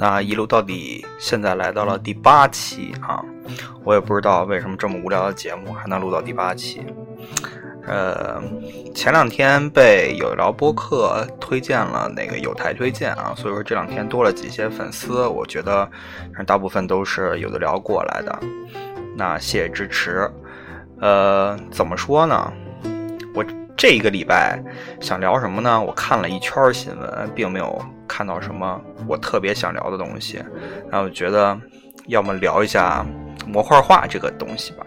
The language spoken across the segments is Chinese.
那一路到底，现在来到了第八期啊！我也不知道为什么这么无聊的节目还能录到第八期。呃，前两天被有聊播客推荐了，那个有台推荐啊，所以说这两天多了几些粉丝，我觉得大部分都是有的聊过来的。那谢谢支持。呃，怎么说呢？我这一个礼拜想聊什么呢？我看了一圈新闻，并没有。看到什么我特别想聊的东西，那我觉得要么聊一下模块化这个东西吧。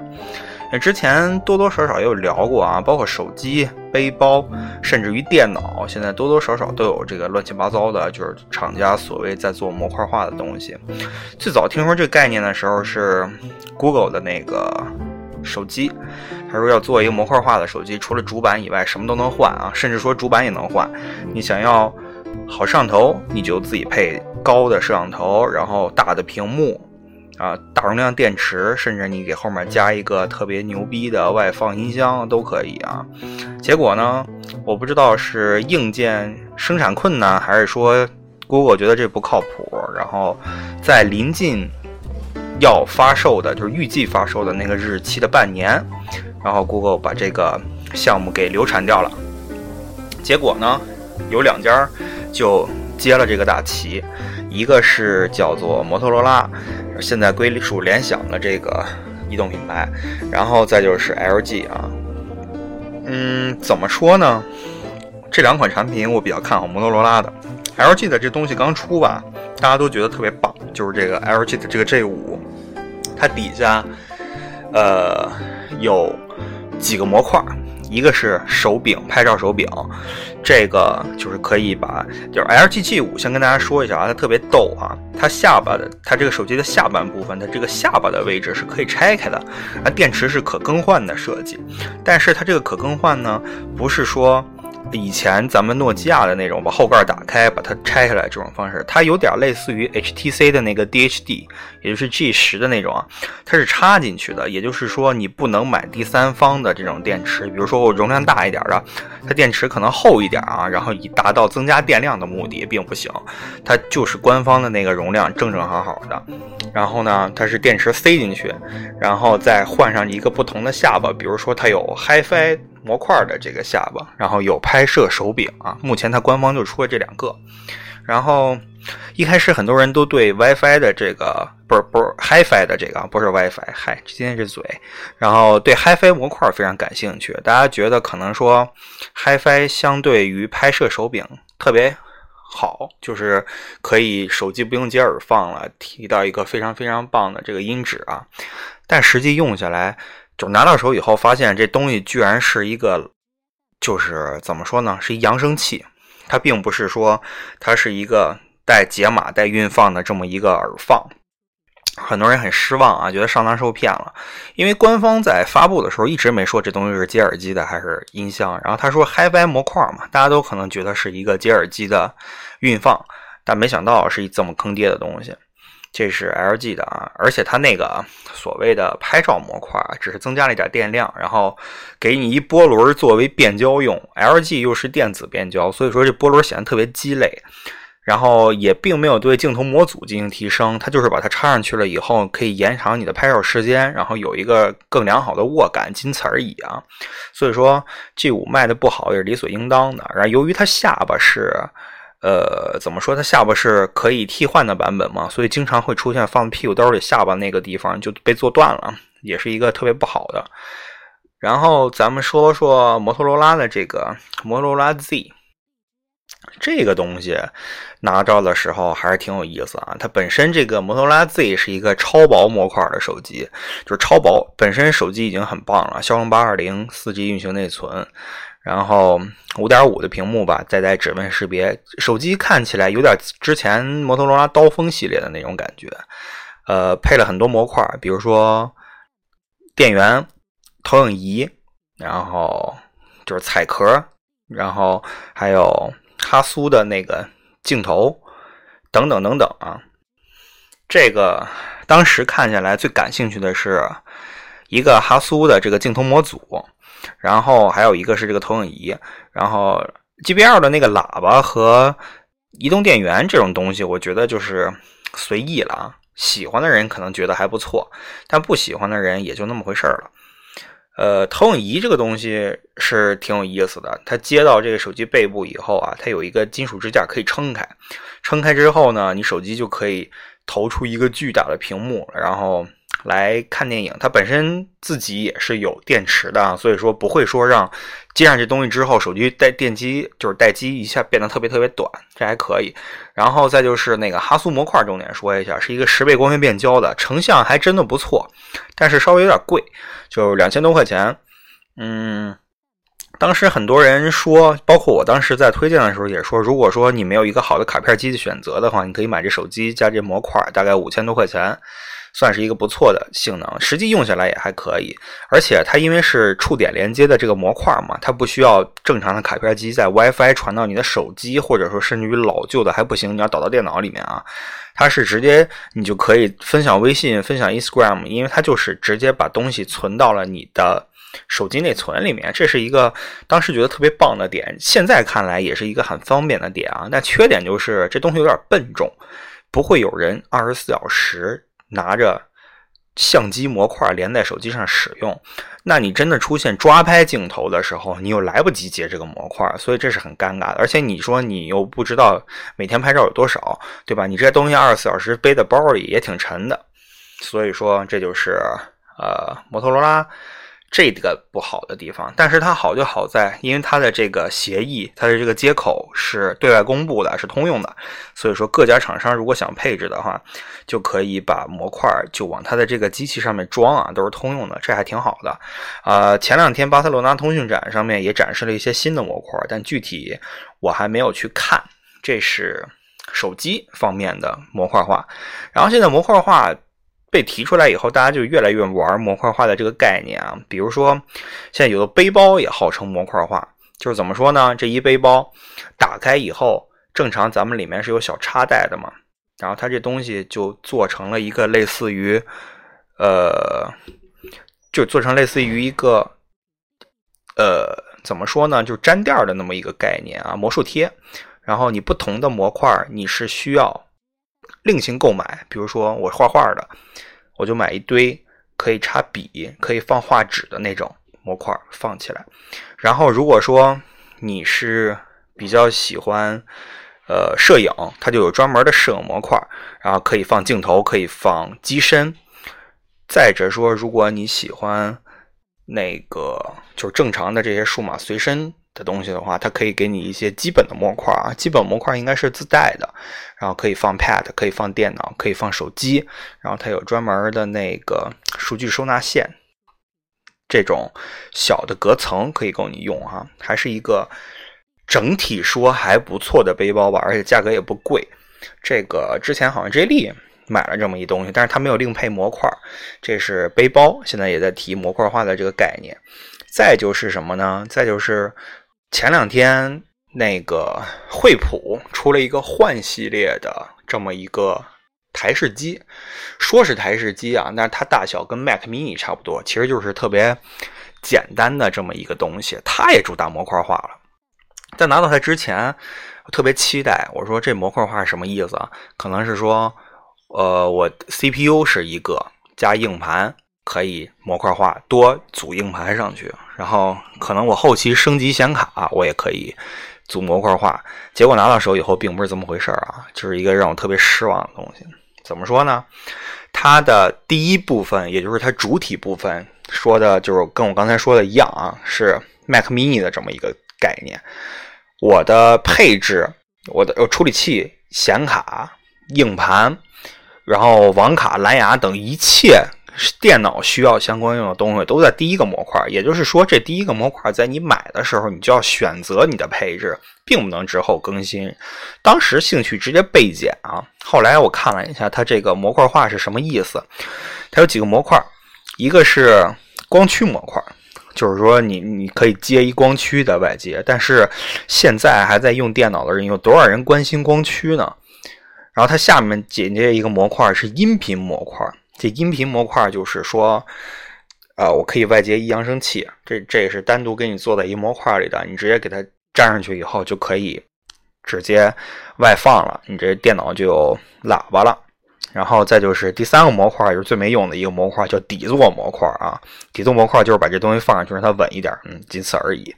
那之前多多少少也有聊过啊，包括手机、背包，甚至于电脑，现在多多少少都有这个乱七八糟的，就是厂家所谓在做模块化的东西。最早听说这概念的时候是 Google 的那个手机，他说要做一个模块化的手机，除了主板以外什么都能换啊，甚至说主板也能换。你想要。好摄像头，你就自己配高的摄像头，然后大的屏幕，啊，大容量电池，甚至你给后面加一个特别牛逼的外放音箱都可以啊。结果呢，我不知道是硬件生产困难，还是说 Google 觉得这不靠谱，然后在临近要发售的，就是预计发售的那个日期的半年，然后 Google 把这个项目给流产掉了。结果呢，有两家。就接了这个大旗，一个是叫做摩托罗拉，现在归属联想的这个移动品牌，然后再就是 LG 啊，嗯，怎么说呢？这两款产品我比较看好摩托罗拉的，LG 的这东西刚出吧，大家都觉得特别棒，就是这个 LG 的这个 G 五，它底下呃有几个模块。一个是手柄，拍照手柄，这个就是可以把，就是 L G G 五先跟大家说一下啊，它特别逗啊，它下巴的，它这个手机的下半部分，它这个下巴的位置是可以拆开的，啊，电池是可更换的设计，但是它这个可更换呢，不是说。以前咱们诺基亚的那种，把后盖打开，把它拆下来这种方式，它有点类似于 HTC 的那个 DHD，也就是 G 十的那种啊，它是插进去的，也就是说你不能买第三方的这种电池，比如说我容量大一点的，它电池可能厚一点啊，然后以达到增加电量的目的，并不行，它就是官方的那个容量正正好好的，然后呢，它是电池塞进去，然后再换上一个不同的下巴，比如说它有 HiFi。模块的这个下巴，然后有拍摄手柄啊。目前它官方就出了这两个。然后一开始很多人都对 WiFi 的这个不是不是 HiFi 的这个不是 WiFi，嗨，今天这嘴。然后对 HiFi 模块非常感兴趣，大家觉得可能说 HiFi 相对于拍摄手柄特别好，就是可以手机不用接耳放了，提到一个非常非常棒的这个音质啊。但实际用下来。就拿到手以后，发现这东西居然是一个，就是怎么说呢，是一扬声器。它并不是说它是一个带解码、带运放的这么一个耳放。很多人很失望啊，觉得上当受骗了。因为官方在发布的时候一直没说这东西是接耳机的还是音箱。然后他说 HiFi 模块嘛，大家都可能觉得是一个接耳机的运放，但没想到是一这么坑爹的东西。这是 LG 的啊，而且它那个所谓的拍照模块只是增加了一点电量，然后给你一波轮作为变焦用。LG 又是电子变焦，所以说这波轮显得特别鸡肋。然后也并没有对镜头模组进行提升，它就是把它插上去了以后，可以延长你的拍照时间，然后有一个更良好的握感，仅此而已啊。所以说 G5 卖的不好也是理所应当的。然后由于它下巴是。呃，怎么说？它下巴是可以替换的版本嘛，所以经常会出现放屁股兜里下巴那个地方就被做断了，也是一个特别不好的。然后咱们说说摩托罗拉的这个摩托罗拉 Z，这个东西拿到的时候还是挺有意思啊。它本身这个摩托罗拉 Z 是一个超薄模块的手机，就是超薄，本身手机已经很棒了，骁龙八二零，四 G 运行内存。然后五点五的屏幕吧，再带指纹识别，手机看起来有点之前摩托罗拉刀锋系列的那种感觉。呃，配了很多模块，比如说电源、投影仪，然后就是彩壳，然后还有哈苏的那个镜头，等等等等啊。这个当时看下来最感兴趣的是。一个哈苏的这个镜头模组，然后还有一个是这个投影仪，然后 GBL 的那个喇叭和移动电源这种东西，我觉得就是随意了啊。喜欢的人可能觉得还不错，但不喜欢的人也就那么回事儿了。呃，投影仪这个东西是挺有意思的。它接到这个手机背部以后啊，它有一个金属支架可以撑开，撑开之后呢，你手机就可以投出一个巨大的屏幕，然后。来看电影，它本身自己也是有电池的，所以说不会说让接上这东西之后，手机带电机就是待机一下变得特别特别短，这还可以。然后再就是那个哈苏模块，重点说一下，是一个十倍光学变焦的，成像还真的不错，但是稍微有点贵，就两千多块钱。嗯，当时很多人说，包括我当时在推荐的时候也说，如果说你没有一个好的卡片机的选择的话，你可以买这手机加这模块，大概五千多块钱。算是一个不错的性能，实际用下来也还可以。而且它因为是触点连接的这个模块嘛，它不需要正常的卡片机在 WiFi 传到你的手机，或者说甚至于老旧的还不行，你要导到电脑里面啊。它是直接你就可以分享微信、分享 Instagram，因为它就是直接把东西存到了你的手机内存里面。这是一个当时觉得特别棒的点，现在看来也是一个很方便的点啊。但缺点就是这东西有点笨重，不会有人二十四小时。拿着相机模块连在手机上使用，那你真的出现抓拍镜头的时候，你又来不及接这个模块，所以这是很尴尬的。而且你说你又不知道每天拍照有多少，对吧？你这些东西二十四小时背在包里也挺沉的，所以说这就是呃摩托罗拉。这个不好的地方，但是它好就好在，因为它的这个协议，它的这个接口是对外公布的，是通用的，所以说各家厂商如果想配置的话，就可以把模块就往它的这个机器上面装啊，都是通用的，这还挺好的。啊，前两天巴塞罗那通讯展上面也展示了一些新的模块，但具体我还没有去看。这是手机方面的模块化，然后现在模块化。被提出来以后，大家就越来越玩模块化的这个概念啊。比如说，现在有的背包也号称模块化，就是怎么说呢？这一背包打开以后，正常咱们里面是有小插袋的嘛，然后它这东西就做成了一个类似于，呃，就做成类似于一个，呃，怎么说呢？就粘垫的那么一个概念啊，魔术贴。然后你不同的模块，你是需要。另行购买，比如说我画画的，我就买一堆可以插笔、可以放画纸的那种模块放起来。然后如果说你是比较喜欢呃摄影，它就有专门的摄影模块，然后可以放镜头，可以放机身。再者说，如果你喜欢那个就是正常的这些数码随身。的东西的话，它可以给你一些基本的模块啊，基本模块应该是自带的，然后可以放 Pad，可以放电脑，可以放手机，然后它有专门的那个数据收纳线，这种小的隔层可以够你用哈，还是一个整体说还不错的背包吧，而且价格也不贵。这个之前好像 J 莉买了这么一东西，但是它没有另配模块，这是背包，现在也在提模块化的这个概念。再就是什么呢？再就是。前两天，那个惠普出了一个幻系列的这么一个台式机，说是台式机啊，但是它大小跟 Mac Mini 差不多，其实就是特别简单的这么一个东西。它也主打模块化了。在拿到它之前，我特别期待，我说这模块化是什么意思啊？可能是说，呃，我 CPU 是一个加硬盘。可以模块化，多组硬盘上去，然后可能我后期升级显卡，我也可以组模块化。结果拿到手以后，并不是这么回事啊，就是一个让我特别失望的东西。怎么说呢？它的第一部分，也就是它主体部分，说的就是跟我刚才说的一样啊，是 Mac Mini 的这么一个概念。我的配置，我的处理器、显卡、硬盘，然后网卡、蓝牙等一切。电脑需要相关用的东西都在第一个模块，也就是说，这第一个模块在你买的时候，你就要选择你的配置，并不能之后更新。当时兴趣直接倍减啊！后来我看了一下，它这个模块化是什么意思？它有几个模块，一个是光驱模块，就是说你你可以接一光驱的外接，但是现在还在用电脑的人有多少人关心光驱呢？然后它下面紧接一个模块是音频模块。这音频模块就是说，啊，我可以外接一扬声器，这这也是单独给你做在一模块里的，你直接给它粘上去以后就可以直接外放了，你这电脑就有喇叭了。然后再就是第三个模块，就是最没用的一个模块，叫底座模块啊。底座模块就是把这东西放上去让它稳一点，嗯，仅此而已。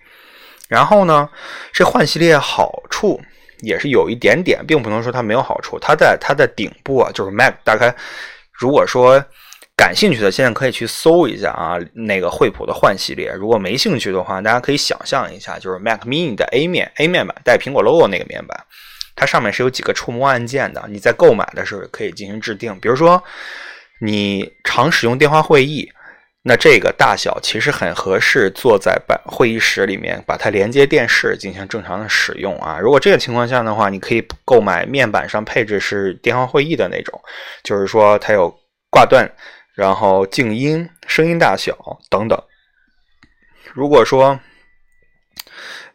然后呢，这换系列好处也是有一点点，并不能说它没有好处。它在它的顶部啊，就是 Mac，大概如果说感兴趣的，现在可以去搜一下啊，那个惠普的幻系列。如果没兴趣的话，大家可以想象一下，就是 Mac Mini 的 A 面 A 面板带苹果 logo 那个面板。它上面是有几个触摸按键的，你在购买的时候可以进行制定。比如说，你常使用电话会议，那这个大小其实很合适，坐在办会议室里面，把它连接电视进行正常的使用啊。如果这个情况下的话，你可以购买面板上配置是电话会议的那种，就是说它有挂断，然后静音、声音大小等等。如果说，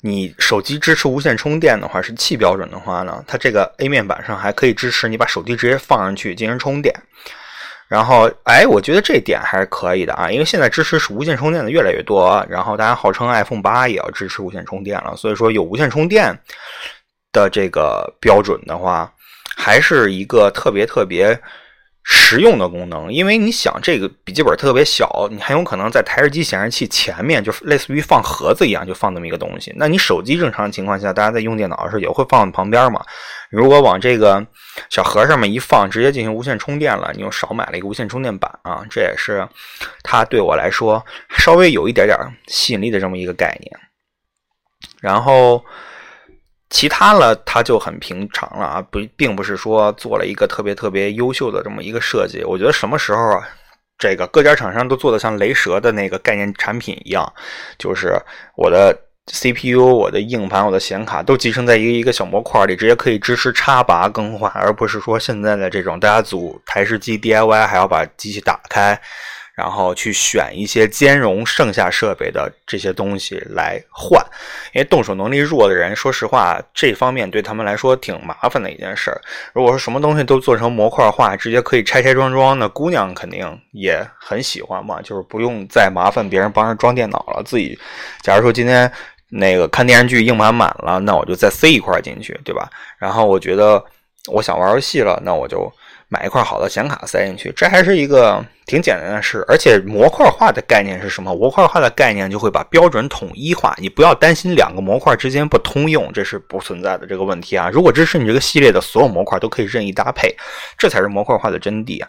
你手机支持无线充电的话，是 Qi 标准的话呢，它这个 A 面板上还可以支持你把手机直接放上去进行充电。然后，哎，我觉得这点还是可以的啊，因为现在支持是无线充电的越来越多，然后大家号称 iPhone 八也要支持无线充电了，所以说有无线充电的这个标准的话，还是一个特别特别。实用的功能，因为你想这个笔记本特别小，你很有可能在台式机显示器前面，就类似于放盒子一样，就放这么一个东西。那你手机正常情况下，大家在用电脑的时候也会放在旁边嘛？如果往这个小盒上面一放，直接进行无线充电了，你又少买了一个无线充电板啊！这也是它对我来说稍微有一点点吸引力的这么一个概念。然后。其他了，它就很平常了啊，不，并不是说做了一个特别特别优秀的这么一个设计。我觉得什么时候啊，这个各家厂商都做的像雷蛇的那个概念产品一样，就是我的 CPU、我的硬盘、我的显卡都集成在一个一个小模块里，直接可以支持插拔更换，而不是说现在的这种大家组台式机 DIY 还要把机器打开。然后去选一些兼容剩下设备的这些东西来换，因为动手能力弱的人，说实话，这方面对他们来说挺麻烦的一件事儿。如果说什么东西都做成模块化，直接可以拆拆装装，那姑娘肯定也很喜欢嘛，就是不用再麻烦别人帮着装电脑了。自己，假如说今天那个看电视剧硬盘满了，那我就再塞一块进去，对吧？然后我觉得我想玩游戏了，那我就。买一块好的显卡塞进去，这还是一个挺简单的事。而且模块化的概念是什么？模块化的概念就会把标准统一化，你不要担心两个模块之间不通用，这是不存在的这个问题啊。如果支持你这个系列的所有模块都可以任意搭配，这才是模块化的真谛啊。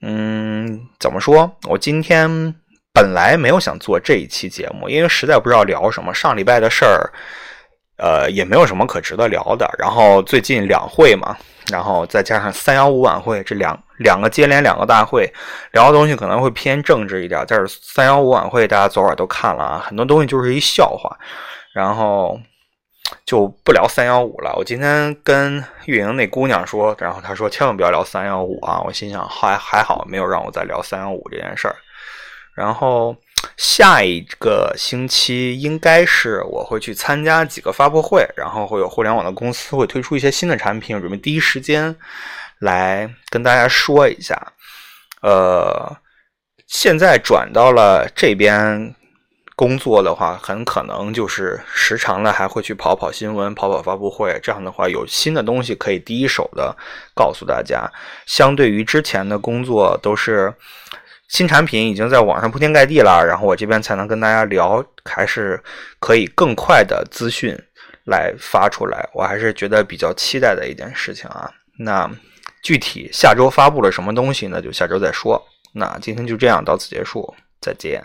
嗯，怎么说？我今天本来没有想做这一期节目，因为实在不知道聊什么。上礼拜的事儿。呃，也没有什么可值得聊的。然后最近两会嘛，然后再加上三幺五晚会，这两两个接连两个大会，聊的东西可能会偏政治一点。但是三幺五晚会大家昨晚都看了啊，很多东西就是一笑话，然后就不聊三幺五了。我今天跟运营那姑娘说，然后她说千万不要聊三幺五啊。我心想还还好，没有让我再聊三幺五这件事儿。然后。下一个星期应该是我会去参加几个发布会，然后会有互联网的公司会推出一些新的产品，准备第一时间来跟大家说一下。呃，现在转到了这边工作的话，很可能就是时常的还会去跑跑新闻、跑跑发布会，这样的话有新的东西可以第一手的告诉大家。相对于之前的工作都是。新产品已经在网上铺天盖地了，然后我这边才能跟大家聊，还是可以更快的资讯来发出来，我还是觉得比较期待的一件事情啊。那具体下周发布了什么东西呢？就下周再说。那今天就这样，到此结束，再见。